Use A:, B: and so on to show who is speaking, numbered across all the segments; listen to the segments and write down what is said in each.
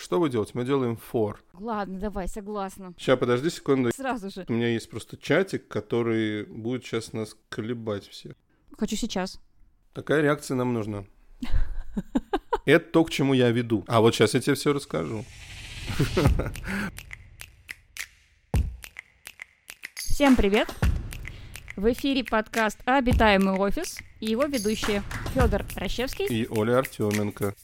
A: что вы делаете? Мы делаем for.
B: Ладно, давай, согласна.
A: Сейчас, подожди секунду.
B: Сразу же.
A: У меня есть просто чатик, который будет сейчас нас колебать все.
B: Хочу сейчас.
A: Такая реакция нам нужна. Это то, к чему я веду. А вот сейчас я тебе все расскажу.
B: Всем привет! В эфире подкаст «Обитаемый офис» и его ведущие Федор Рощевский
A: и Оля Артеменко.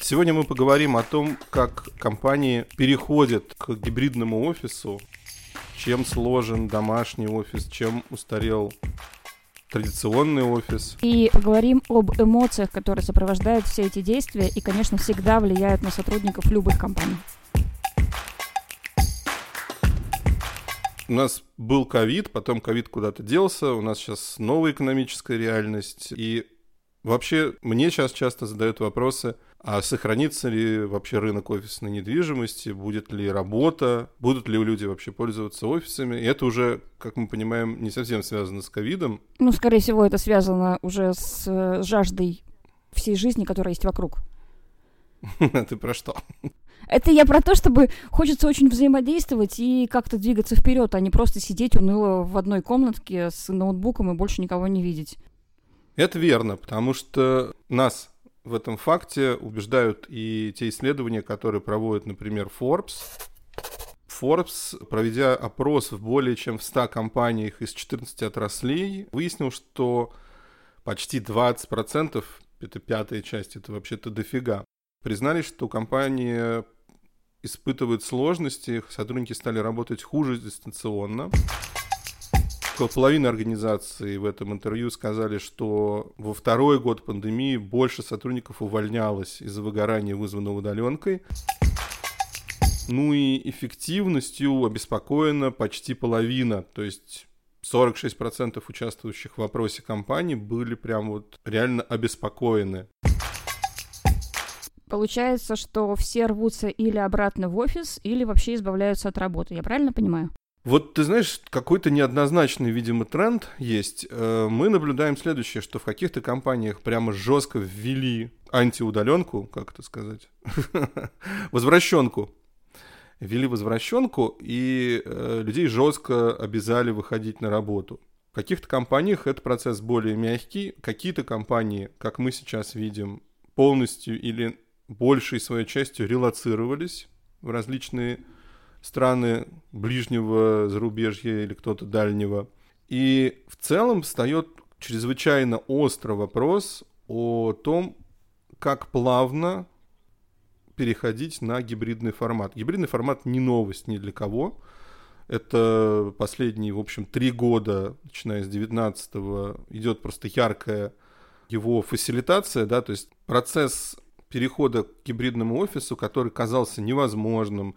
A: Сегодня мы поговорим о том, как компании переходят к гибридному офису, чем сложен домашний офис, чем устарел традиционный офис.
B: И поговорим об эмоциях, которые сопровождают все эти действия и, конечно, всегда влияют на сотрудников любых компаний.
A: У нас был ковид, потом ковид куда-то делся, у нас сейчас новая экономическая реальность. И вообще мне сейчас часто задают вопросы, а сохранится ли вообще рынок офисной недвижимости, будет ли работа, будут ли люди вообще пользоваться офисами. И это уже, как мы понимаем, не совсем связано с ковидом.
B: Ну, скорее всего, это связано уже с э, жаждой всей жизни, которая есть вокруг.
A: Ты про что?
B: Это я про то, чтобы хочется очень взаимодействовать и как-то двигаться вперед, а не просто сидеть уныло в одной комнатке с ноутбуком и больше никого не видеть.
A: Это верно, потому что нас в этом факте убеждают и те исследования, которые проводит, например, Forbes. Forbes, проведя опрос в более чем в 100 компаниях из 14 отраслей, выяснил, что почти 20%, это пятая часть, это вообще-то дофига, признали, что компания испытывает сложности, сотрудники стали работать хуже дистанционно. Около половины организаций в этом интервью сказали, что во второй год пандемии больше сотрудников увольнялось из-за выгорания, вызванного удаленкой. Ну и эффективностью обеспокоена почти половина, то есть 46% участвующих в вопросе компаний были прям вот реально обеспокоены.
B: Получается, что все рвутся или обратно в офис, или вообще избавляются от работы. Я правильно понимаю?
A: Вот ты знаешь, какой-то неоднозначный, видимо, тренд есть. Э, мы наблюдаем следующее, что в каких-то компаниях прямо жестко ввели антиудаленку, как это сказать, возвращенку. Ввели возвращенку, и э, людей жестко обязали выходить на работу. В каких-то компаниях этот процесс более мягкий. Какие-то компании, как мы сейчас видим, полностью или большей своей частью релацировались в различные страны ближнего зарубежья или кто-то дальнего. И в целом встает чрезвычайно острый вопрос о том, как плавно переходить на гибридный формат. Гибридный формат не новость ни для кого. Это последние, в общем, три года, начиная с 19-го, идет просто яркая его фасилитация, да, то есть процесс перехода к гибридному офису, который казался невозможным,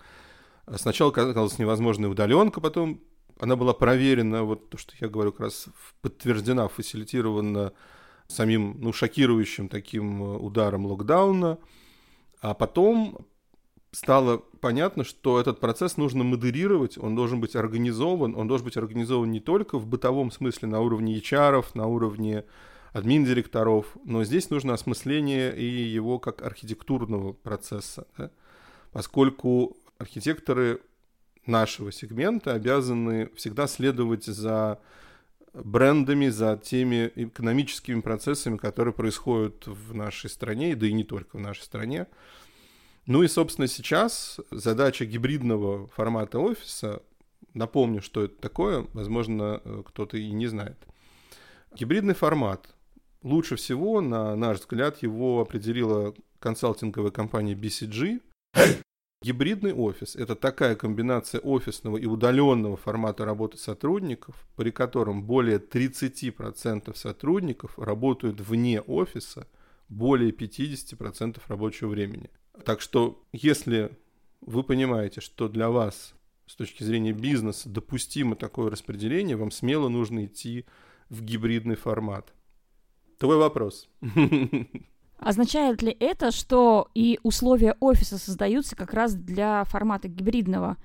A: Сначала казалось невозможной удаленка, потом она была проверена, вот то, что я говорю, как раз подтверждена, фасилитирована самим, ну, шокирующим таким э, ударом локдауна. А потом стало понятно, что этот процесс нужно модерировать, он должен быть организован, он должен быть организован не только в бытовом смысле на уровне HR, на уровне админ-директоров, но здесь нужно осмысление и его как архитектурного процесса, да? поскольку архитекторы нашего сегмента обязаны всегда следовать за брендами, за теми экономическими процессами, которые происходят в нашей стране, да и не только в нашей стране. Ну и, собственно, сейчас задача гибридного формата офиса, напомню, что это такое, возможно, кто-то и не знает. Гибридный формат. Лучше всего, на наш взгляд, его определила консалтинговая компания BCG. Гибридный офис – это такая комбинация офисного и удаленного формата работы сотрудников, при котором более 30% сотрудников работают вне офиса более 50% рабочего времени. Так что, если вы понимаете, что для вас с точки зрения бизнеса допустимо такое распределение, вам смело нужно идти в гибридный формат. Твой вопрос.
B: Означает ли это, что и условия офиса создаются как раз для формата гибридного,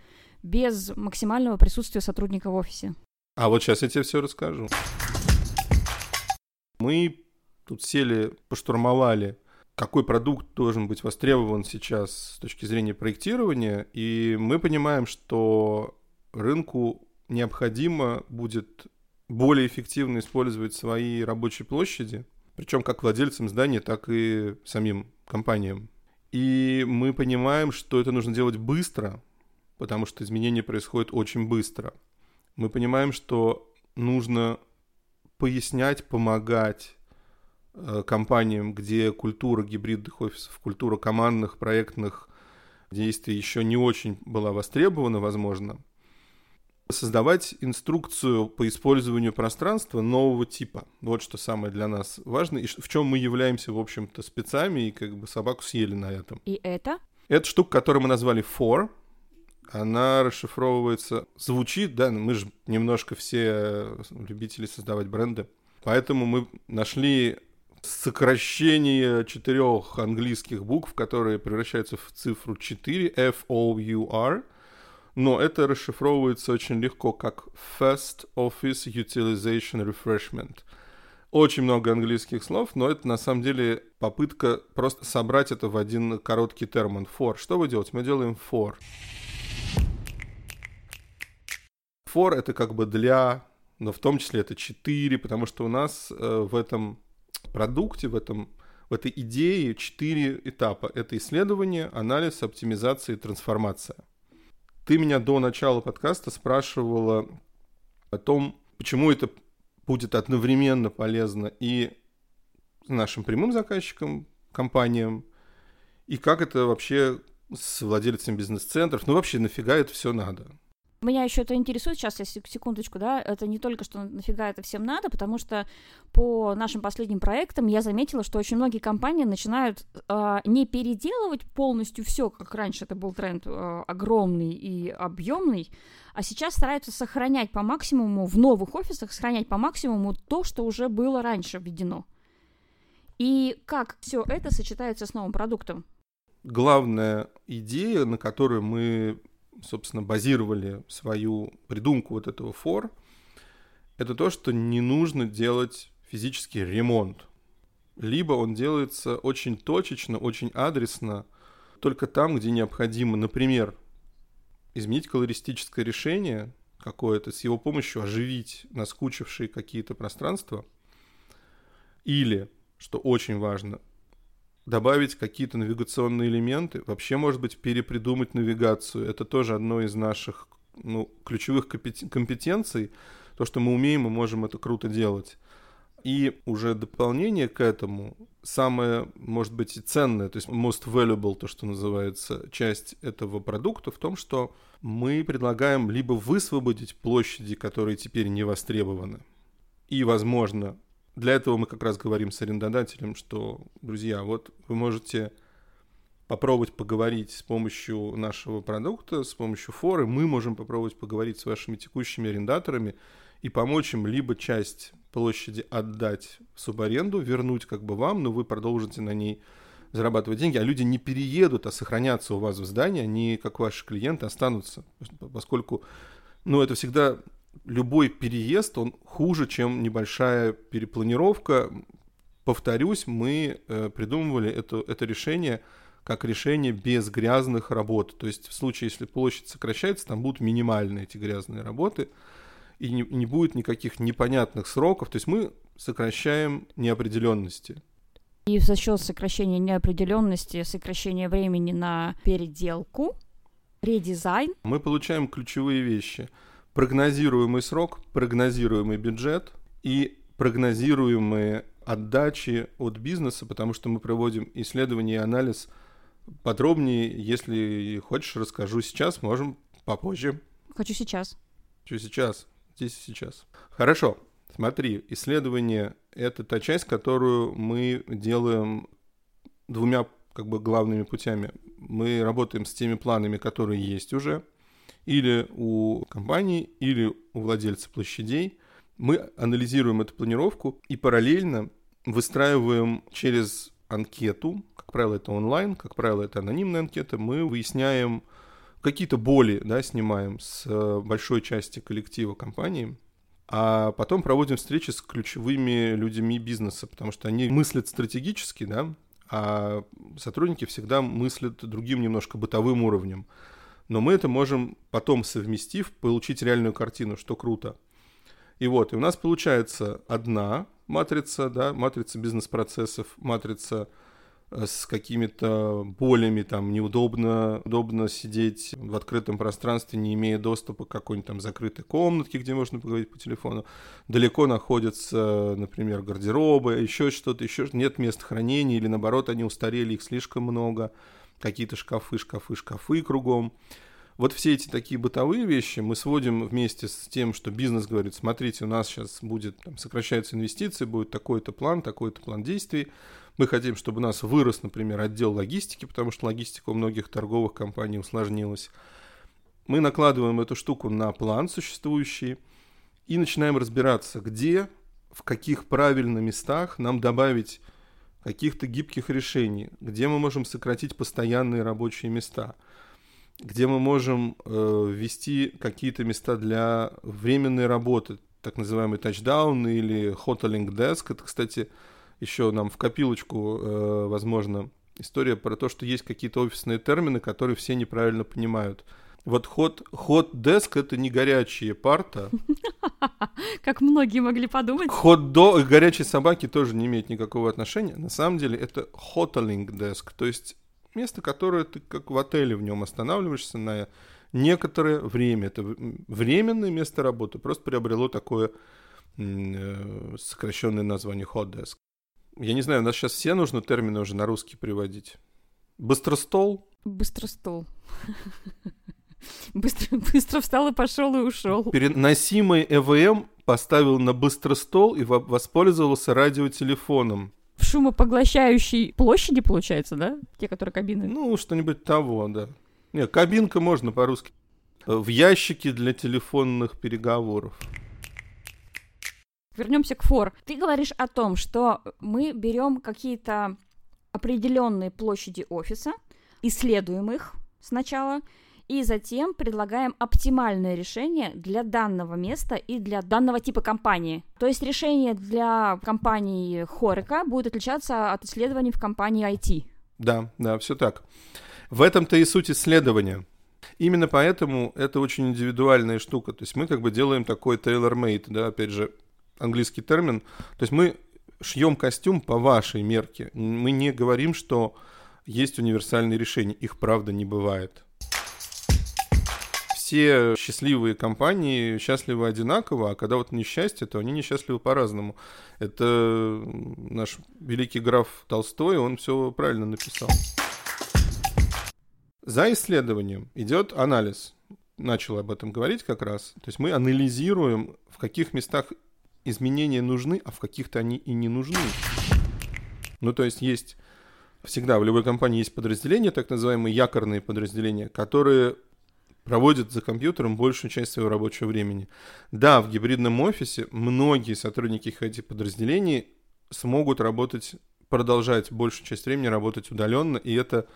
B: без максимального присутствия сотрудника в офисе?
A: А вот сейчас я тебе все расскажу. Мы тут сели, поштурмовали какой продукт должен быть востребован сейчас с точки зрения проектирования, и мы понимаем, что рынку необходимо будет более эффективно использовать свои рабочие площади, причем как владельцам здания, так и самим компаниям. И мы понимаем, что это нужно делать быстро, потому что изменения происходят очень быстро. Мы понимаем, что нужно пояснять, помогать э, компаниям, где культура гибридных офисов, культура командных, проектных действий еще не очень была востребована, возможно, создавать инструкцию по использованию пространства нового типа. Вот что самое для нас важно, и в чем мы являемся, в общем-то, спецами, и как бы собаку съели на этом.
B: И это?
A: Это штука, которую мы назвали for, она расшифровывается, звучит, да, мы же немножко все любители создавать бренды, поэтому мы нашли сокращение четырех английских букв, которые превращаются в цифру 4, F-O-U-R, но это расшифровывается очень легко как First Office Utilization Refreshment. Очень много английских слов, но это на самом деле попытка просто собрать это в один короткий термин. For. Что вы делаете? Мы делаем for. For это как бы для, но в том числе это 4, потому что у нас э, в этом продукте, в, этом, в этой идее 4 этапа. Это исследование, анализ, оптимизация и трансформация. Ты меня до начала подкаста спрашивала о том, почему это будет одновременно полезно и нашим прямым заказчикам, компаниям, и как это вообще с владельцами бизнес-центров, ну вообще нафига это все надо?
B: Меня еще это интересует, сейчас я секундочку, да, это не только, что нафига это всем надо, потому что по нашим последним проектам я заметила, что очень многие компании начинают э, не переделывать полностью все, как раньше это был тренд э, огромный и объемный, а сейчас стараются сохранять по максимуму в новых офисах, сохранять по максимуму то, что уже было раньше введено. И как все это сочетается с новым продуктом?
A: Главная идея, на которую мы собственно, базировали свою придумку вот этого for, это то, что не нужно делать физический ремонт. Либо он делается очень точечно, очень адресно, только там, где необходимо, например, изменить колористическое решение какое-то, с его помощью оживить наскучившие какие-то пространства, или, что очень важно, добавить какие-то навигационные элементы, вообще, может быть, перепридумать навигацию. Это тоже одно из наших ну, ключевых компетенций. То, что мы умеем, мы можем это круто делать. И уже дополнение к этому, самое, может быть, и ценное, то есть most valuable, то, что называется, часть этого продукта в том, что мы предлагаем либо высвободить площади, которые теперь не востребованы, и, возможно, для этого мы как раз говорим с арендодателем, что, друзья, вот вы можете попробовать поговорить с помощью нашего продукта, с помощью форы, мы можем попробовать поговорить с вашими текущими арендаторами и помочь им либо часть площади отдать в субаренду, вернуть как бы вам, но вы продолжите на ней зарабатывать деньги, а люди не переедут, а сохранятся у вас в здании, они, как ваши клиенты, останутся, поскольку, ну, это всегда любой переезд, он хуже, чем небольшая перепланировка. Повторюсь, мы э, придумывали это, это решение как решение без грязных работ. То есть в случае, если площадь сокращается, там будут минимальные эти грязные работы, и не, не будет никаких непонятных сроков. То есть мы сокращаем неопределенности.
B: И за счет сокращения неопределенности, сокращения времени на переделку, редизайн.
A: Мы получаем ключевые вещи – прогнозируемый срок, прогнозируемый бюджет и прогнозируемые отдачи от бизнеса, потому что мы проводим исследование и анализ подробнее. Если хочешь, расскажу сейчас, можем попозже.
B: Хочу сейчас.
A: Хочу сейчас. Здесь и сейчас. Хорошо. Смотри, исследование — это та часть, которую мы делаем двумя как бы главными путями. Мы работаем с теми планами, которые есть уже — или у компании, или у владельца площадей. Мы анализируем эту планировку и параллельно выстраиваем через анкету, как правило, это онлайн, как правило, это анонимная анкета, мы выясняем какие-то боли, да, снимаем с э, большой части коллектива компании, а потом проводим встречи с ключевыми людьми бизнеса, потому что они мыслят стратегически, да, а сотрудники всегда мыслят другим немножко бытовым уровнем. Но мы это можем потом, совместив, получить реальную картину, что круто. И вот, и у нас получается одна матрица, да, матрица бизнес-процессов, матрица э, с какими-то болями, там, неудобно удобно сидеть в открытом пространстве, не имея доступа к какой-нибудь там закрытой комнатке, где можно поговорить по телефону. Далеко находятся, например, гардеробы, еще что-то, еще нет мест хранения, или наоборот, они устарели, их слишком много, какие-то шкафы, шкафы, шкафы кругом. Вот все эти такие бытовые вещи мы сводим вместе с тем, что бизнес говорит, смотрите, у нас сейчас будет, там, сокращаются инвестиции, будет такой-то план, такой-то план действий. Мы хотим, чтобы у нас вырос, например, отдел логистики, потому что логистика у многих торговых компаний усложнилась. Мы накладываем эту штуку на план существующий и начинаем разбираться, где, в каких правильных местах нам добавить каких-то гибких решений, где мы можем сократить постоянные рабочие места – где мы можем э, ввести какие-то места для временной работы, так называемый тачдаун или hoteling desk. Это, кстати, еще нам в копилочку, э, возможно, история про то, что есть какие-то офисные термины, которые все неправильно понимают. Вот hot, hot desk это не горячие парта.
B: Как многие могли подумать.
A: Hot dog, горячие собаки тоже не имеют никакого отношения. На самом деле это hoteling desk, то есть место, которое ты как в отеле в нем останавливаешься на некоторое время. Это временное место работы. Просто приобрело такое э, сокращенное название hot desk. Я не знаю, у нас сейчас все нужно термины уже на русский приводить. Быстростол?
B: Быстростол. Быстро, быстро встал и пошел и ушел.
A: Переносимый ЭВМ поставил на быстростол и воспользовался радиотелефоном
B: в шумопоглощающей площади, получается, да? Те, которые кабины.
A: Ну, что-нибудь того, да. Не, кабинка можно по-русски. В ящике для телефонных переговоров.
B: Вернемся к фор. Ты говоришь о том, что мы берем какие-то определенные площади офиса, исследуем их сначала, и затем предлагаем оптимальное решение для данного места и для данного типа компании. То есть решение для компании Хорика будет отличаться от исследований в компании IT.
A: Да, да, все так. В этом-то и суть исследования. Именно поэтому это очень индивидуальная штука. То есть мы как бы делаем такой tailor-made, да, опять же, английский термин. То есть мы шьем костюм по вашей мерке. Мы не говорим, что есть универсальные решения. Их правда не бывает все счастливые компании счастливы одинаково, а когда вот несчастье, то они несчастливы по-разному. Это наш великий граф Толстой, он все правильно написал. За исследованием идет анализ. Начал об этом говорить как раз. То есть мы анализируем, в каких местах изменения нужны, а в каких-то они и не нужны. Ну, то есть есть всегда в любой компании есть подразделения, так называемые якорные подразделения, которые проводят за компьютером большую часть своего рабочего времени. Да, в гибридном офисе многие сотрудники этих подразделений смогут работать, продолжать большую часть времени работать удаленно, и это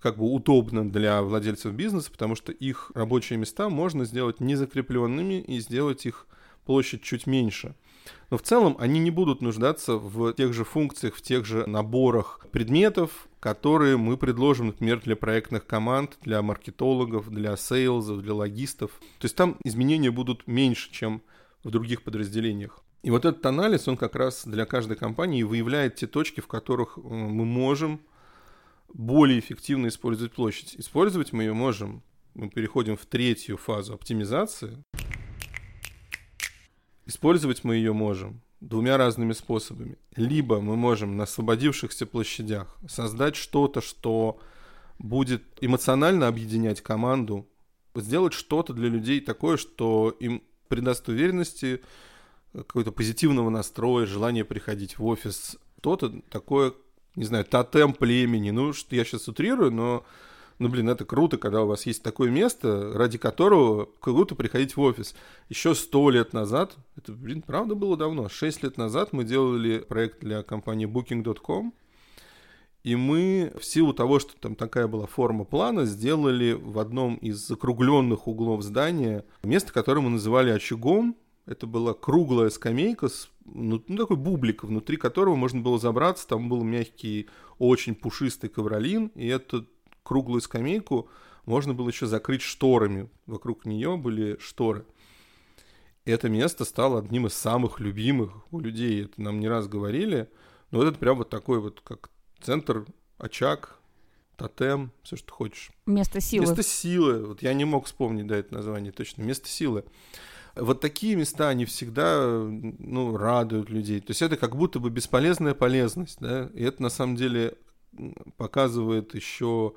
A: как бы удобно для владельцев бизнеса, потому что их рабочие места можно сделать незакрепленными и сделать их площадь чуть меньше. Но в целом они не будут нуждаться в тех же функциях, в тех же наборах предметов, которые мы предложим, например, для проектных команд, для маркетологов, для сейлзов, для логистов. То есть там изменения будут меньше, чем в других подразделениях. И вот этот анализ, он как раз для каждой компании выявляет те точки, в которых э, мы можем более эффективно использовать площадь. Использовать мы ее можем. Мы переходим в третью фазу оптимизации. Использовать мы ее можем двумя разными способами. Либо мы можем на освободившихся площадях создать что-то, что будет эмоционально объединять команду, сделать что-то для людей такое, что им придаст уверенности, какого-то позитивного настроя, желание приходить в офис, что-то такое, не знаю, тотем племени. Ну, что я сейчас утрирую, но ну, блин, это круто, когда у вас есть такое место, ради которого круто приходить в офис. Еще сто лет назад, это, блин, правда было давно, шесть лет назад мы делали проект для компании Booking.com, и мы в силу того, что там такая была форма плана, сделали в одном из закругленных углов здания место, которое мы называли очагом, Это была круглая скамейка с ну, ну, такой бублик, внутри которого можно было забраться. Там был мягкий, очень пушистый ковролин, и эту круглую скамейку можно было еще закрыть шторами. Вокруг нее были шторы. И это место стало одним из самых любимых у людей. Это нам не раз говорили. Но вот это прям вот такой вот, как центр, очаг, тотем, все, что хочешь.
B: Место силы.
A: Место силы. Вот я не мог вспомнить, да, это название точно. Место силы. Вот такие места, они всегда, ну, радуют людей. То есть это как будто бы бесполезная полезность, да, и это на самом деле показывает еще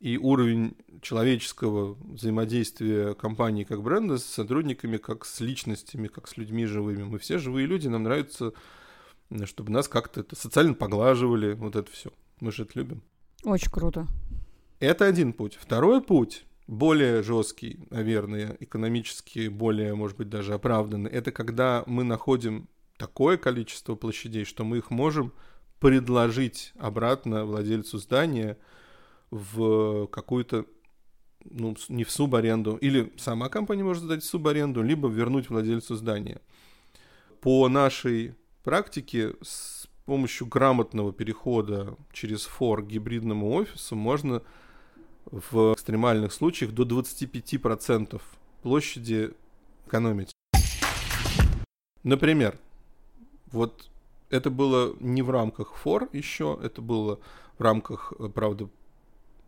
A: и уровень человеческого взаимодействия компании как бренда с сотрудниками, как с личностями, как с людьми живыми. Мы все живые люди, нам нравится, чтобы нас как-то это социально поглаживали, вот это все. Мы же это любим.
B: Очень круто.
A: Это один путь. Второй путь, более жесткий, наверное, экономически более, может быть, даже оправданный, это когда мы находим такое количество площадей, что мы их можем предложить обратно владельцу здания в какую-то, ну, не в субаренду, или сама компания может сдать в субаренду, либо вернуть владельцу здания. По нашей практике с помощью грамотного перехода через фор к гибридному офису можно в экстремальных случаях до 25% площади экономить. Например, вот это было не в рамках фор еще, это было в рамках, правда,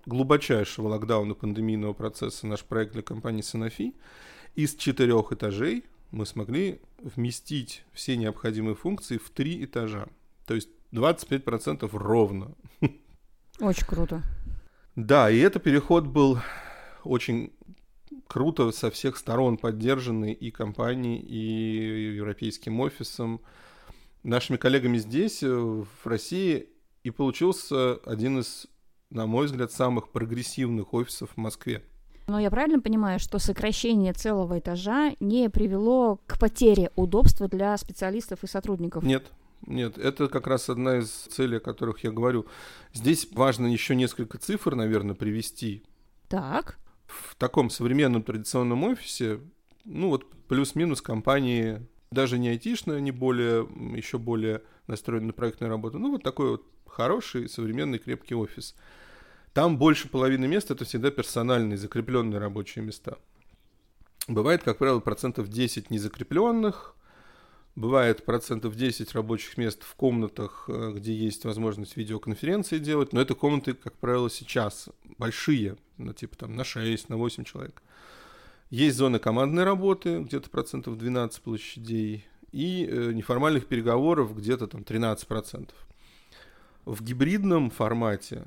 A: глубочайшего локдауна пандемийного процесса наш проект для компании Sanofi. Из четырех этажей мы смогли вместить все необходимые функции в три этажа. То есть 25% ровно.
B: Очень круто.
A: Да, и это переход был очень круто со всех сторон поддержанный и компанией, и европейским офисом, нашими коллегами здесь, э, в России, и получился один из, на мой взгляд, самых прогрессивных офисов в Москве.
B: Но я правильно понимаю, что сокращение целого этажа не привело к потере удобства для специалистов и сотрудников?
A: Нет, нет, это как раз одна из целей, о которых я говорю. Здесь важно еще несколько цифр, наверное, привести.
B: Так.
A: В таком современном традиционном офисе, ну вот плюс-минус компании, даже не айтишные, они более, еще более настроены на проектную работу. Ну вот такой вот хороший, современный, крепкий офис. Там больше половины мест это всегда персональные, закрепленные рабочие места. Бывает, как правило, процентов 10 незакрепленных, Бывает процентов 10 рабочих мест в комнатах, э, где есть возможность видеоконференции делать, но это комнаты, как правило, сейчас большие, ну, типа там на 6, на 8 человек. Есть зоны командной работы, где-то процентов 12 площадей, и э, неформальных переговоров где-то там 13 процентов. В гибридном формате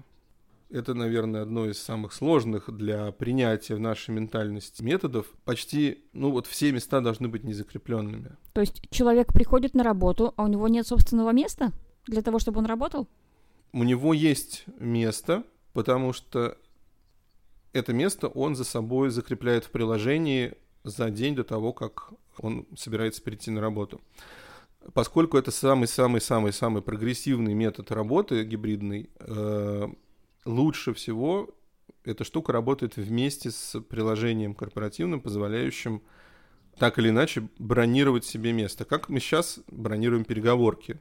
A: это, наверное, одно из самых сложных для принятия в нашей ментальности методов. Почти, ну вот все места должны быть незакрепленными.
B: То есть человек приходит на работу, а у него нет собственного места для того, чтобы он работал?
A: У него есть место, потому что это место он за собой закрепляет в приложении за день до того, как он собирается перейти на работу. Поскольку это самый-самый-самый-самый прогрессивный метод работы гибридный, э, лучше всего эта штука работает вместе с приложением корпоративным, позволяющим так или иначе бронировать себе место. Как мы сейчас бронируем переговорки.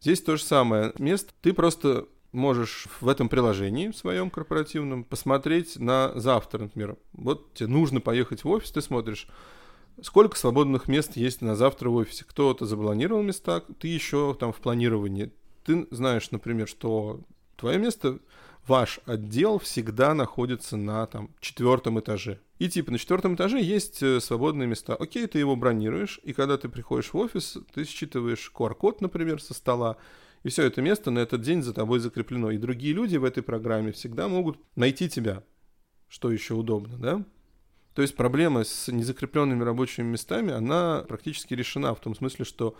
A: Здесь то же самое. Место ты просто можешь в этом приложении своем корпоративном посмотреть на завтра, например. Вот тебе нужно поехать в офис, ты смотришь, сколько свободных мест есть на завтра в офисе. Кто-то запланировал места, ты еще там в планировании. Ты знаешь, например, что твое место, ваш отдел всегда находится на там четвертом этаже. И типа на четвертом этаже есть э, свободные места. Окей, ты его бронируешь, и когда ты приходишь в офис, ты считываешь QR-код, например, со стола, и все это место на этот день за тобой закреплено. И другие люди в этой программе всегда могут найти тебя, что еще удобно, да? То есть проблема с незакрепленными рабочими местами, она практически решена в том смысле, что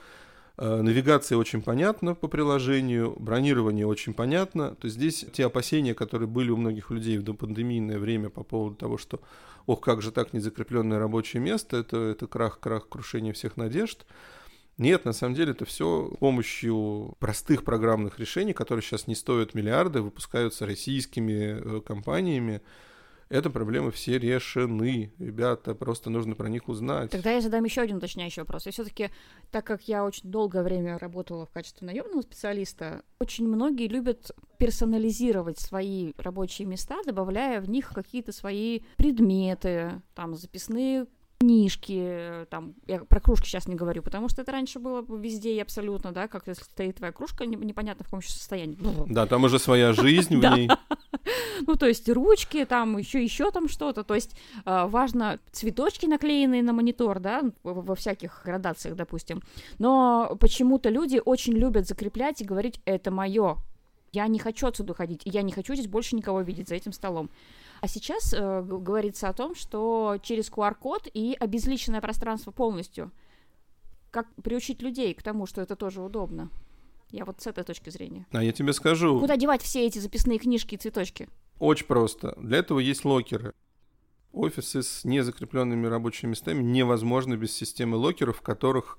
A: Э, навигация очень понятна по приложению, бронирование очень понятно. То есть здесь те опасения, которые были у многих людей в допандемийное время по поводу того, что ох, как же так незакрепленное рабочее место, это, это крах, крах, крушение всех надежд. Нет, на самом деле это все с помощью простых программных решений, которые сейчас не стоят миллиарды, выпускаются российскими э, компаниями. Это проблемы все решены. Ребята, просто нужно про них узнать.
B: Тогда я задам еще один уточняющий вопрос. И все-таки, так как я очень долгое время работала в качестве наемного специалиста, очень многие любят персонализировать свои рабочие места, добавляя в них какие-то свои предметы, там, записные книжки, там, я про кружки сейчас не говорю, потому что это раньше было везде и абсолютно, да, как если стоит твоя кружка, непонятно в каком еще состоянии.
A: Да, там уже своя жизнь в ней.
B: Ну, то есть ручки, там еще еще там что-то, то есть а, важно цветочки наклеенные на монитор, да, во всяких градациях, допустим, но почему-то люди очень любят закреплять и говорить, это мое, я не хочу отсюда ходить, я не хочу здесь больше никого видеть за этим столом. А сейчас э, говорится о том, что через QR-код и обезличенное пространство полностью. Как приучить людей к тому, что это тоже удобно? Я вот с этой точки зрения.
A: А я тебе скажу.
B: Куда девать все эти записные книжки и цветочки?
A: Очень просто. Для этого есть локеры. Офисы с незакрепленными рабочими местами невозможно без системы локеров, в которых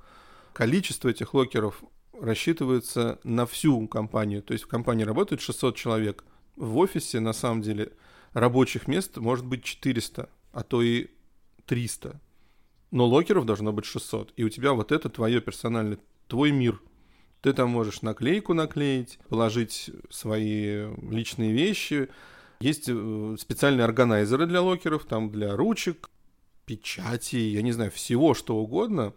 A: количество этих локеров рассчитывается на всю компанию. То есть в компании работает 600 человек. В офисе, на самом деле, рабочих мест может быть 400, а то и 300. Но локеров должно быть 600. И у тебя вот это твое персональное, твой мир. Ты там можешь наклейку наклеить, положить свои личные вещи. Есть э, специальные органайзеры для локеров, там для ручек, печати, я не знаю, всего что угодно.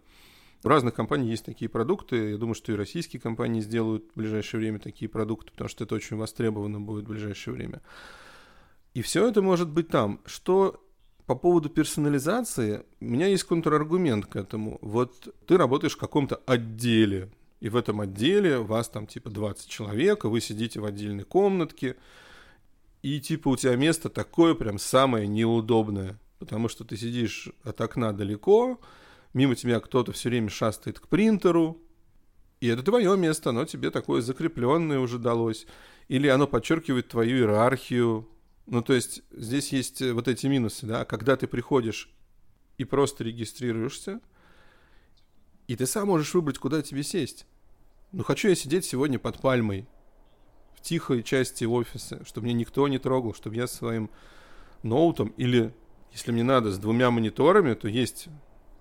A: У разных компаний есть такие продукты. Я думаю, что и российские компании сделают в ближайшее время такие продукты, потому что это очень востребовано будет в ближайшее время. И все это может быть там. Что по поводу персонализации, у меня есть контраргумент к этому. Вот ты работаешь в каком-то отделе, и в этом отделе вас там типа 20 человек, и вы сидите в отдельной комнатке, и типа у тебя место такое прям самое неудобное, потому что ты сидишь от окна далеко, мимо тебя кто-то все время шастает к принтеру, и это твое место, оно тебе такое закрепленное уже далось. Или оно подчеркивает твою иерархию, ну, то есть здесь есть э, вот эти минусы, да, когда ты приходишь и просто регистрируешься, и ты сам можешь выбрать, куда тебе сесть. Ну, хочу я сидеть сегодня под пальмой, в тихой части офиса, чтобы меня никто не трогал, чтобы я своим ноутом или, если мне надо, с двумя мониторами, то есть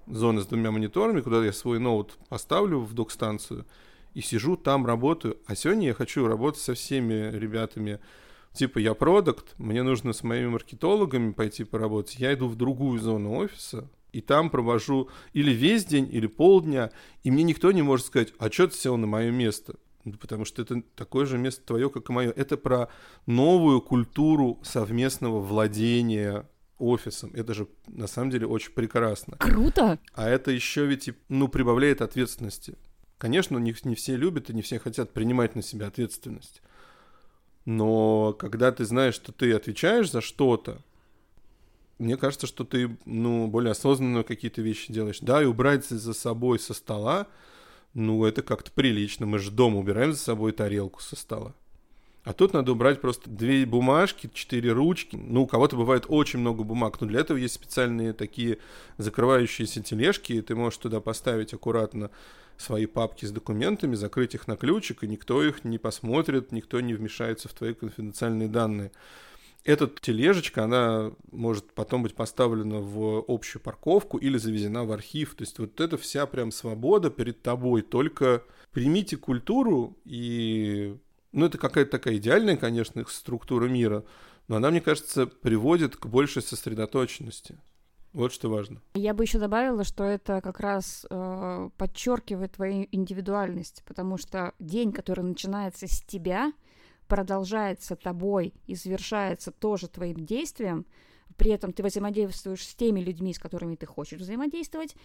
A: зона с двумя мониторами, куда я свой ноут поставлю в док-станцию и сижу там, работаю. А сегодня я хочу работать со всеми ребятами, типа я продукт, мне нужно с моими маркетологами пойти поработать, я иду в другую зону офиса, и там провожу или весь день, или полдня, и мне никто не может сказать, а что ты сел на мое место? Ну, потому что это такое же место твое, как и мое. Это про новую культуру совместного владения офисом. Это же на самом деле очень прекрасно.
B: Круто!
A: А это еще ведь, ну, прибавляет ответственности. Конечно, не, не все любят и не все хотят принимать на себя ответственность. Но когда ты знаешь, что ты отвечаешь за что-то, мне кажется, что ты, ну, более осознанно какие-то вещи делаешь. Да, и убрать за собой со стола, ну, это как-то прилично. Мы же дома убираем за собой тарелку со стола. А тут надо убрать просто две бумажки, четыре ручки. Ну, у кого-то бывает очень много бумаг, но для этого есть специальные такие закрывающиеся тележки, и ты можешь туда поставить аккуратно свои папки с документами, закрыть их на ключик, и никто их не посмотрит, никто не вмешается в твои конфиденциальные данные. Эта тележечка, она может потом быть поставлена в общую парковку или завезена в архив. То есть вот это вся прям свобода перед тобой. Только примите культуру и... Ну, это какая-то такая идеальная, конечно, структура мира, но она, мне кажется, приводит к большей сосредоточенности. Вот что важно.
B: Я бы еще добавила, что это как раз э, подчеркивает твою индивидуальность, потому что день, который начинается с тебя, продолжается тобой и завершается тоже твоим действием, при этом ты взаимодействуешь с теми людьми, с которыми ты хочешь взаимодействовать,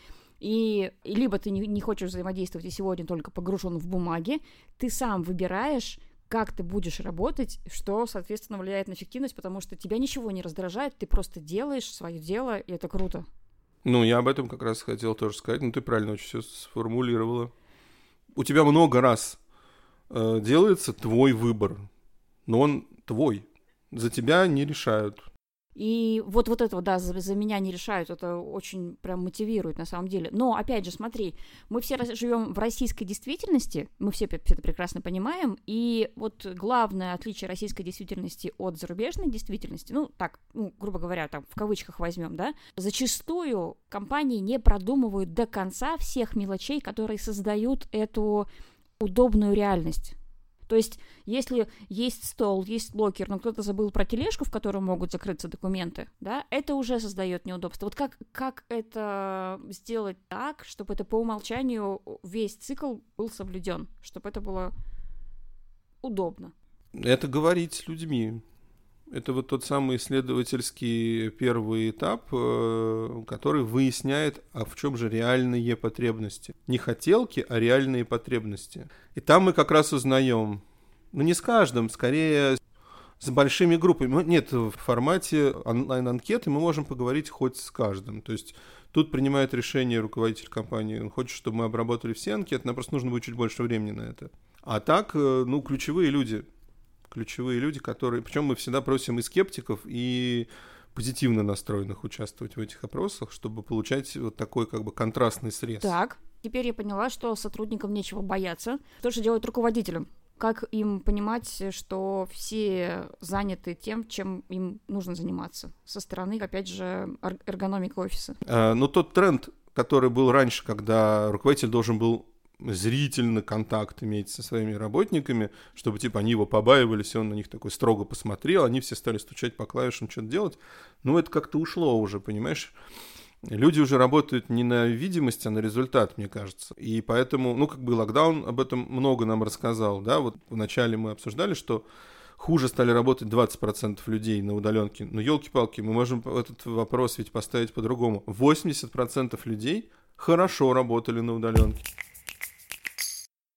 B: и либо ты не, не хочешь взаимодействовать и сегодня только погружен в бумаги, ты сам выбираешь, как ты будешь работать, что, соответственно, влияет на эффективность, потому что тебя ничего не раздражает, ты просто делаешь свое дело, и это круто.
A: Ну, я об этом как раз хотел тоже сказать, ну, ты правильно очень все сформулировала. У тебя много раз э, делается твой выбор, но он твой. За тебя не решают.
B: И вот, вот это, да, за, за меня не решают, это очень прям мотивирует на самом деле. Но, опять же, смотри, мы все живем в российской действительности, мы все это прекрасно понимаем, и вот главное отличие российской действительности от зарубежной действительности, ну, так, ну, грубо говоря, там, в кавычках возьмем, да, зачастую компании не продумывают до конца всех мелочей, которые создают эту удобную реальность то есть, если есть стол, есть локер, но кто-то забыл про тележку, в которой могут закрыться документы, да, это уже создает неудобство. Вот как, как это сделать так, чтобы это по умолчанию весь цикл был соблюден, чтобы это было удобно?
A: Это говорить с людьми. Это вот тот самый исследовательский первый этап, э, который выясняет, а в чем же реальные потребности. Не хотелки, а реальные потребности. И там мы как раз узнаем, ну не с каждым, скорее с большими группами. Нет, в формате онлайн-анкеты мы можем поговорить хоть с каждым. То есть тут принимает решение руководитель компании. Он хочет, чтобы мы обработали все анкеты, нам просто нужно будет чуть больше времени на это. А так, э, ну, ключевые люди, ключевые люди, которые... Причем мы всегда просим и скептиков, и позитивно настроенных участвовать в этих опросах, чтобы получать вот такой как бы контрастный срез.
B: Так, теперь я поняла, что сотрудникам нечего бояться. Что же делать руководителям? Как им понимать, что все заняты тем, чем им нужно заниматься? Со стороны, опять же, эргономика офиса.
A: А, ну, тот тренд, который был раньше, когда руководитель должен был зрительно контакт иметь со своими работниками, чтобы, типа, они его побаивались, и он на них такой строго посмотрел, они все стали стучать по клавишам, что-то делать. Ну, это как-то ушло уже, понимаешь? Люди уже работают не на видимость, а на результат, мне кажется. И поэтому, ну, как бы локдаун об этом много нам рассказал, да, вот вначале мы обсуждали, что хуже стали работать 20% людей на удаленке. Но елки-палки, мы можем этот вопрос ведь поставить по-другому. 80% людей хорошо работали на удаленке.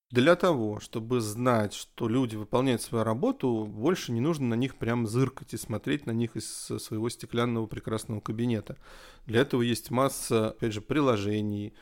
A: Для того, чтобы знать, что люди выполняют свою работу, больше не нужно на них прям зыркать и смотреть на них из своего стеклянного прекрасного кабинета. Для этого есть масса, опять же, приложений,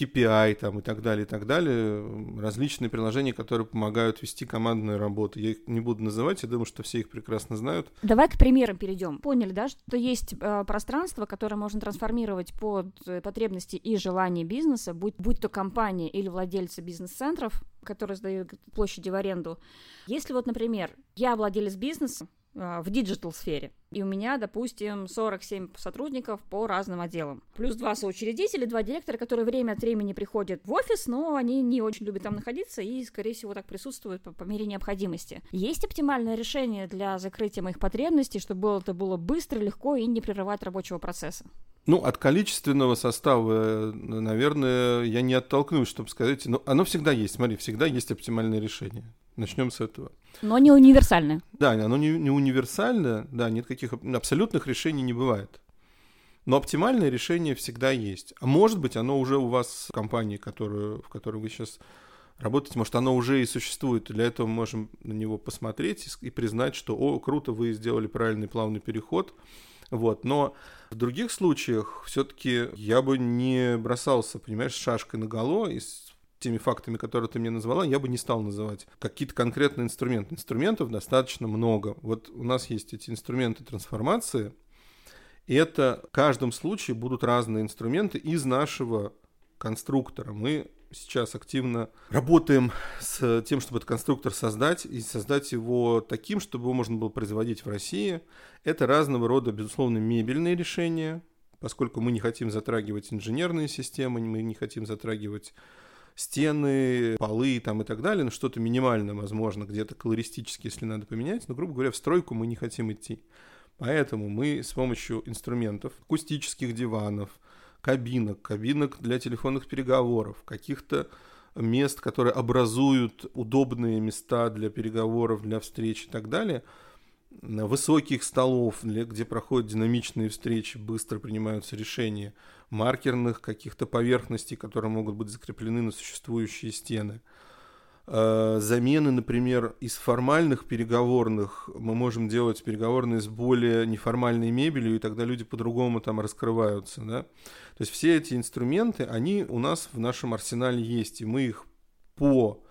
A: KPI там, и так далее, и так далее. Различные приложения, которые помогают вести командную работу. Я их не буду называть, я думаю, что все их прекрасно знают.
B: Давай к примерам перейдем. Поняли, да, что есть э, пространство, которое можно трансформировать под э, потребности и желания бизнеса, будь, будь то компания или владельцы бизнес-центров, которые сдают площади в аренду. Если вот, например, я владелец бизнеса, а, в digital сфере. И у меня, допустим, 47 сотрудников по разным отделам. Плюс два соучредителя, два директора, которые время от времени приходят в офис, но они не очень любят там находиться и, скорее всего, так присутствуют по, по мере необходимости. Есть оптимальное решение для закрытия моих потребностей, чтобы это было быстро, легко и не прерывать рабочего процесса?
A: Ну, от количественного состава, наверное, я не оттолкнусь, чтобы сказать, но оно всегда есть, смотри, всегда есть оптимальное решение. Начнем с этого.
B: Но не универсальное.
A: Да, оно не, не универсальное, да, нет каких абсолютных решений не бывает. Но оптимальное решение всегда есть. А может быть, оно уже у вас в компании, которую, в которой вы сейчас работаете, может, оно уже и существует. Для этого мы можем на него посмотреть и, и признать, что, о, круто, вы сделали правильный плавный переход. Вот. Но в других случаях все-таки я бы не бросался, понимаешь, шашкой на голо и теми фактами, которые ты мне назвала, я бы не стал называть какие-то конкретные инструменты. Инструментов достаточно много. Вот у нас есть эти инструменты трансформации, и это в каждом случае будут разные инструменты из нашего конструктора. Мы сейчас активно работаем с тем, чтобы этот конструктор создать и создать его таким, чтобы его можно было производить в России. Это разного рода, безусловно, мебельные решения, поскольку мы не хотим затрагивать инженерные системы, мы не хотим затрагивать стены, полы там и так далее, ну что-то минимальное, возможно, где-то колористически, если надо поменять, но, грубо говоря, в стройку мы не хотим идти. Поэтому мы с помощью инструментов, акустических диванов, кабинок, кабинок для телефонных переговоров, каких-то мест, которые образуют удобные места для переговоров, для встреч и так далее – высоких столов, где проходят динамичные встречи, быстро принимаются решения, маркерных каких-то поверхностей, которые могут быть закреплены на существующие стены. Э, замены, например, из формальных переговорных мы можем делать переговорные с более неформальной мебелью, и тогда люди по-другому там раскрываются. Да? То есть все эти инструменты, они у нас в нашем арсенале есть, и мы их по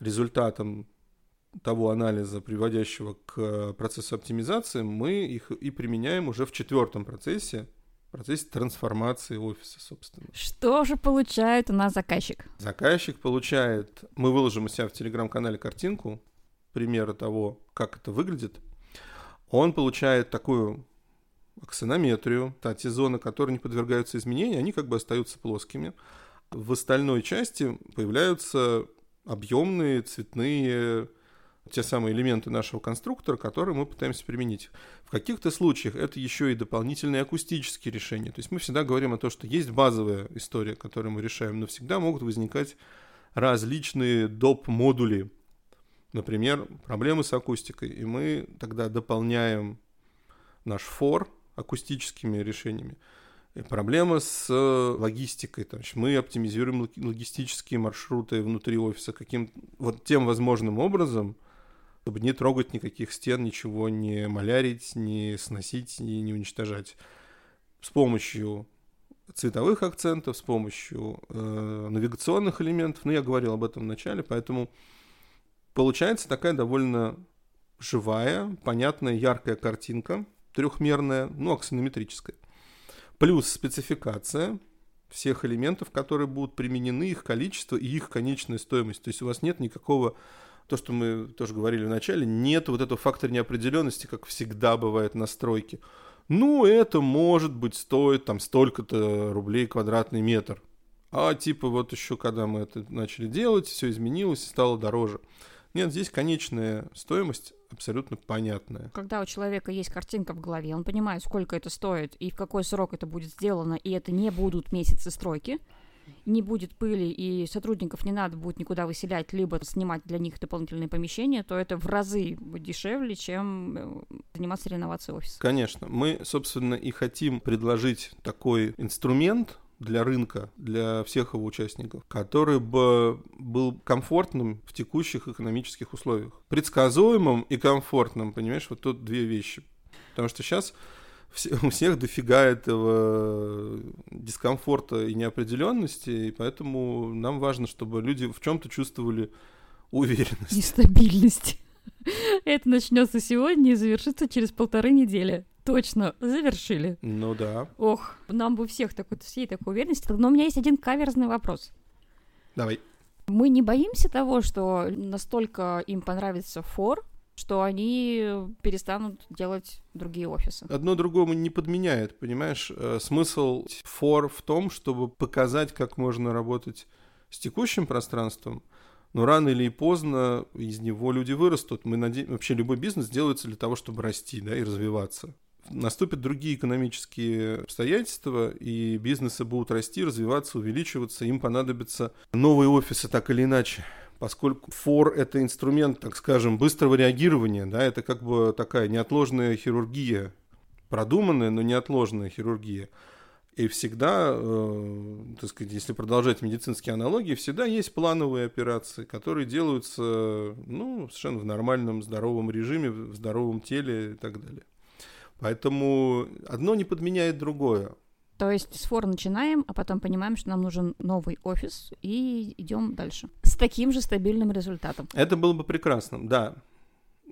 A: результатам того анализа, приводящего к процессу оптимизации, мы их и применяем уже в четвертом процессе, процессе трансформации офиса, собственно.
B: Что же получает у нас заказчик?
A: Заказчик получает, мы выложим у себя в телеграм-канале картинку, примера того, как это выглядит. Он получает такую аксонометрию, те зоны, которые не подвергаются изменению, они как бы остаются плоскими. В остальной части появляются объемные, цветные, те самые элементы нашего конструктора, которые мы пытаемся применить. В каких-то случаях это еще и дополнительные акустические решения. То есть мы всегда говорим о том, что есть базовая история, которую мы решаем, но всегда могут возникать различные доп-модули. Например, проблемы с акустикой. И мы тогда дополняем наш фор акустическими решениями. И проблема с э, логистикой. То есть мы оптимизируем логистические маршруты внутри офиса каким вот тем возможным образом, чтобы не трогать никаких стен, ничего не малярить, не сносить и не уничтожать. С помощью цветовых акцентов, с помощью э, навигационных элементов. Ну, я говорил об этом в начале, поэтому получается такая довольно живая, понятная, яркая картинка, трехмерная, ну, аксонометрическая. Плюс спецификация всех элементов, которые будут применены, их количество и их конечная стоимость. То есть у вас нет никакого то, что мы тоже говорили в начале, нет вот этого фактора неопределенности, как всегда бывает на стройке. Ну, это может быть стоит там столько-то рублей квадратный метр. А типа вот еще когда мы это начали делать, все изменилось стало дороже. Нет, здесь конечная стоимость абсолютно понятная.
B: Когда у человека есть картинка в голове, он понимает, сколько это стоит и в какой срок это будет сделано, и это не будут месяцы стройки, не будет пыли и сотрудников не надо будет никуда выселять, либо снимать для них дополнительные помещения, то это в разы дешевле, чем э, заниматься реновацией офиса.
A: Конечно. Мы, собственно, и хотим предложить такой инструмент, для рынка, для всех его участников, который бы был комфортным в текущих экономических условиях. Предсказуемым и комфортным, понимаешь, вот тут две вещи. Потому что сейчас у всех дофига этого дискомфорта и неопределенности, и поэтому нам важно, чтобы люди в чем-то чувствовали уверенность.
B: Нестабильность. Это начнется сегодня и завершится через полторы недели. Точно, завершили.
A: Ну да.
B: Ох, нам бы всех такой, всей такой уверенности. Но у меня есть один каверзный вопрос.
A: Давай.
B: Мы не боимся того, что настолько им понравится фор, что они перестанут делать другие офисы.
A: Одно другому не подменяет, понимаешь? Э, смысл фор в том, чтобы показать, как можно работать с текущим пространством, но рано или поздно из него люди вырастут. Мы наде... Вообще любой бизнес делается для того, чтобы расти да, и развиваться. Наступят другие экономические обстоятельства, и бизнесы будут расти, развиваться, увеличиваться, им понадобятся новые офисы так или иначе поскольку фор — это инструмент, так скажем, быстрого реагирования, да, это как бы такая неотложная хирургия, продуманная, но неотложная хирургия. И всегда, э, так сказать, если продолжать медицинские аналогии, всегда есть плановые операции, которые делаются ну, совершенно в нормальном, здоровом режиме, в здоровом теле и так далее. Поэтому одно не подменяет другое.
B: То есть с фора начинаем, а потом понимаем, что нам нужен новый офис, и идем дальше. С таким же стабильным результатом.
A: Это было бы прекрасно, да.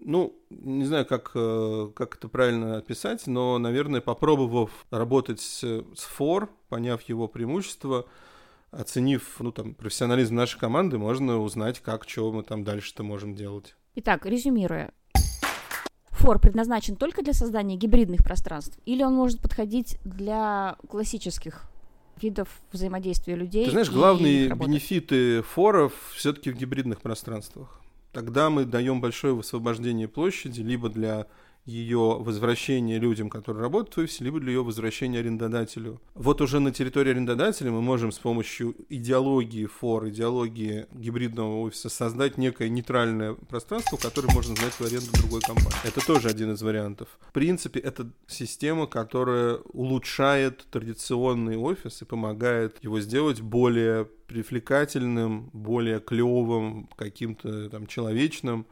A: Ну, не знаю, как, э, как это правильно описать, но, наверное, попробовав работать с, фор, поняв его преимущества, оценив ну, там, профессионализм нашей команды, можно узнать, как, что мы там дальше-то можем делать.
B: Итак, резюмируя, фор предназначен только для создания гибридных пространств, или он может подходить для классических видов взаимодействия людей?
A: Ты знаешь, главные бенефиты форов все-таки в гибридных пространствах. Тогда мы даем большое высвобождение площади либо для ее возвращение людям, которые работают в офисе, либо для ее возвращения арендодателю. Вот уже на территории арендодателя мы можем с помощью идеологии фор, идеологии гибридного офиса создать некое нейтральное пространство, которое можно сдать в аренду другой компании. Это тоже один из вариантов. В принципе, это система, которая улучшает традиционный офис и помогает его сделать более привлекательным, более клевым, каким-то там человечным,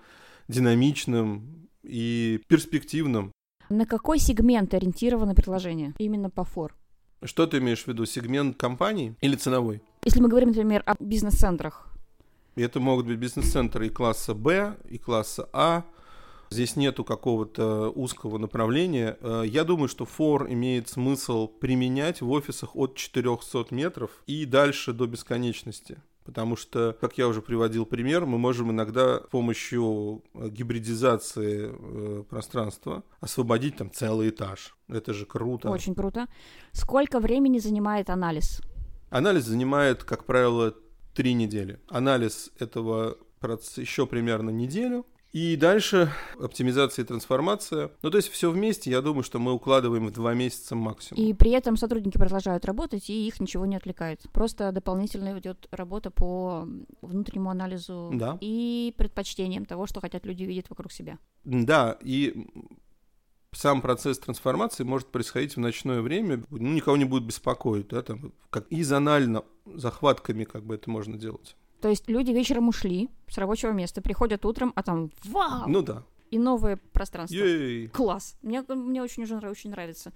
A: динамичным, и перспективным.
B: На какой сегмент ориентировано приложение? Именно по фор.
A: Что ты имеешь в виду? Сегмент компании или ценовой?
B: Если мы говорим, например, о бизнес-центрах,
A: это могут быть бизнес-центры и класса Б, и класса А. Здесь нету какого-то узкого направления. Э, я думаю, что фор имеет смысл применять в офисах от 400 метров и дальше до бесконечности. Потому что, как я уже приводил пример, мы можем иногда с помощью э, гибридизации э, пространства освободить там целый этаж. Это же круто.
B: Очень круто. Сколько времени занимает анализ?
A: Анализ занимает, как правило, три недели. Анализ этого процесса еще примерно неделю. И дальше оптимизация и трансформация. Ну, то есть все вместе, я думаю, что мы укладываем в два месяца максимум.
B: И при этом сотрудники продолжают работать, и их ничего не отвлекает. Просто дополнительно идет работа по внутреннему анализу
A: да.
B: и предпочтениям того, что хотят люди видеть вокруг себя.
A: Да, и сам процесс трансформации может происходить в ночное время, ну, никого не будет беспокоить, да, там, как и зонально, захватками как бы это можно делать.
B: То есть люди вечером ушли с рабочего места, приходят утром, а там вау!
A: Ну да.
B: И новое пространство. Класс. Мне, мне очень уже очень нравится.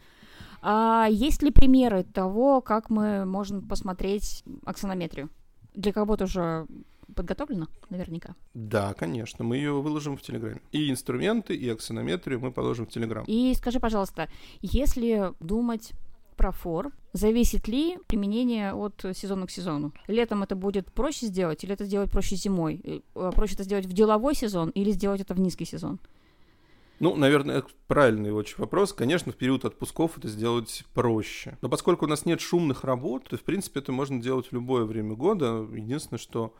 B: А есть ли примеры того, как мы можем посмотреть аксонометрию? Для кого-то уже подготовлена, наверняка.
A: Да, конечно, мы ее выложим в Телеграме. И инструменты, и аксонометрию мы положим в Телеграм.
B: И скажи, пожалуйста, если думать про фор. Зависит ли применение от сезона к сезону? Летом это будет проще сделать или это сделать проще зимой? Э, проще это сделать в деловой сезон или сделать это в низкий сезон?
A: Ну, наверное, правильный очень вопрос. Конечно, в период отпусков это сделать проще. Но поскольку у нас нет шумных работ, то, в принципе, это можно делать в любое время года. Единственное, что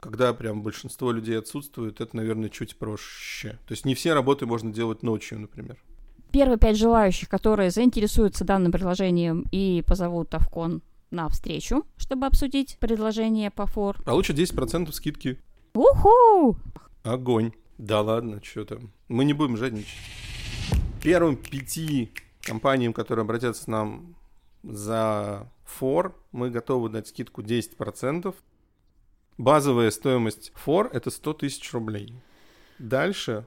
A: когда прям большинство людей отсутствует, это, наверное, чуть проще. То есть не все работы можно делать ночью, например.
B: Первые пять желающих, которые заинтересуются данным предложением и позовут Тавкон на встречу, чтобы обсудить предложение по фор.
A: Получат 10% скидки.
B: Уху!
A: Огонь. Да ладно, что там. Мы не будем жадничать. Первым пяти компаниям, которые обратятся к нам за фор, мы готовы дать скидку 10%. Базовая стоимость фор — это 100 тысяч рублей. Дальше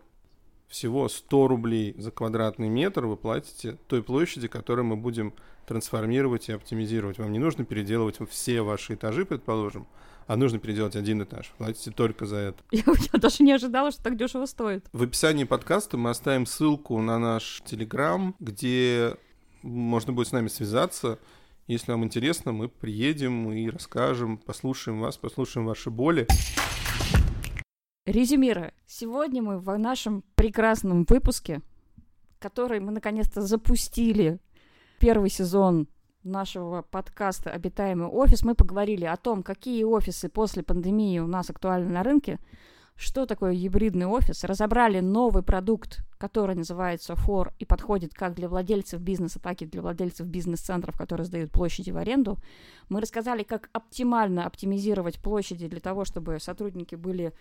A: всего 100 рублей за квадратный метр вы платите той площади, которую мы будем трансформировать и оптимизировать. Вам не нужно переделывать все ваши этажи, предположим, а нужно переделать один этаж. Платите только за это.
B: Я, я даже не ожидала, что так дешево стоит.
A: В описании подкаста мы оставим ссылку на наш Телеграм, где можно будет с нами связаться. Если вам интересно, мы приедем и расскажем, послушаем вас, послушаем ваши боли.
B: Резюмируя, сегодня мы в нашем прекрасном выпуске, который мы наконец-то запустили, первый сезон нашего подкаста «Обитаемый офис», мы поговорили о том, какие офисы после пандемии у нас актуальны на рынке, что такое гибридный офис, разобрали новый продукт, который называется FOR и подходит как для владельцев бизнеса, так и для владельцев бизнес-центров, которые сдают площади в аренду. Мы рассказали, как оптимально оптимизировать площади для того, чтобы сотрудники были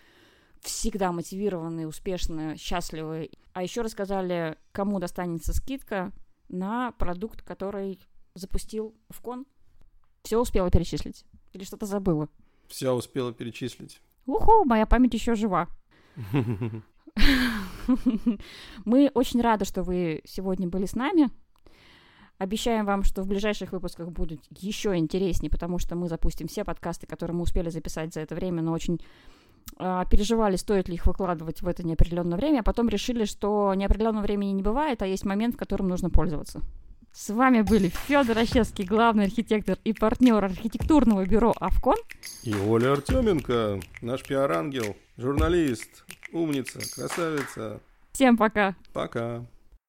B: всегда мотивированные, успешные, счастливые. А еще рассказали, кому достанется скидка на продукт, который запустил в кон. Все успела перечислить? Или что-то забыла?
A: Все успела перечислить.
B: Уху, моя память еще жива. Мы очень рады, что вы сегодня были с нами. Обещаем вам, что в ближайших выпусках будет еще интереснее, потому что мы запустим все подкасты, которые мы успели записать за это время, но очень переживали, стоит ли их выкладывать в это неопределенное время, а потом решили, что неопределенного времени не бывает, а есть момент, в котором нужно пользоваться. С вами были Федор Ощевский, главный архитектор и партнер архитектурного бюро «Авкон».
A: И Оля Артеменко, наш пиар-ангел, журналист, умница, красавица.
B: Всем пока.
A: Пока.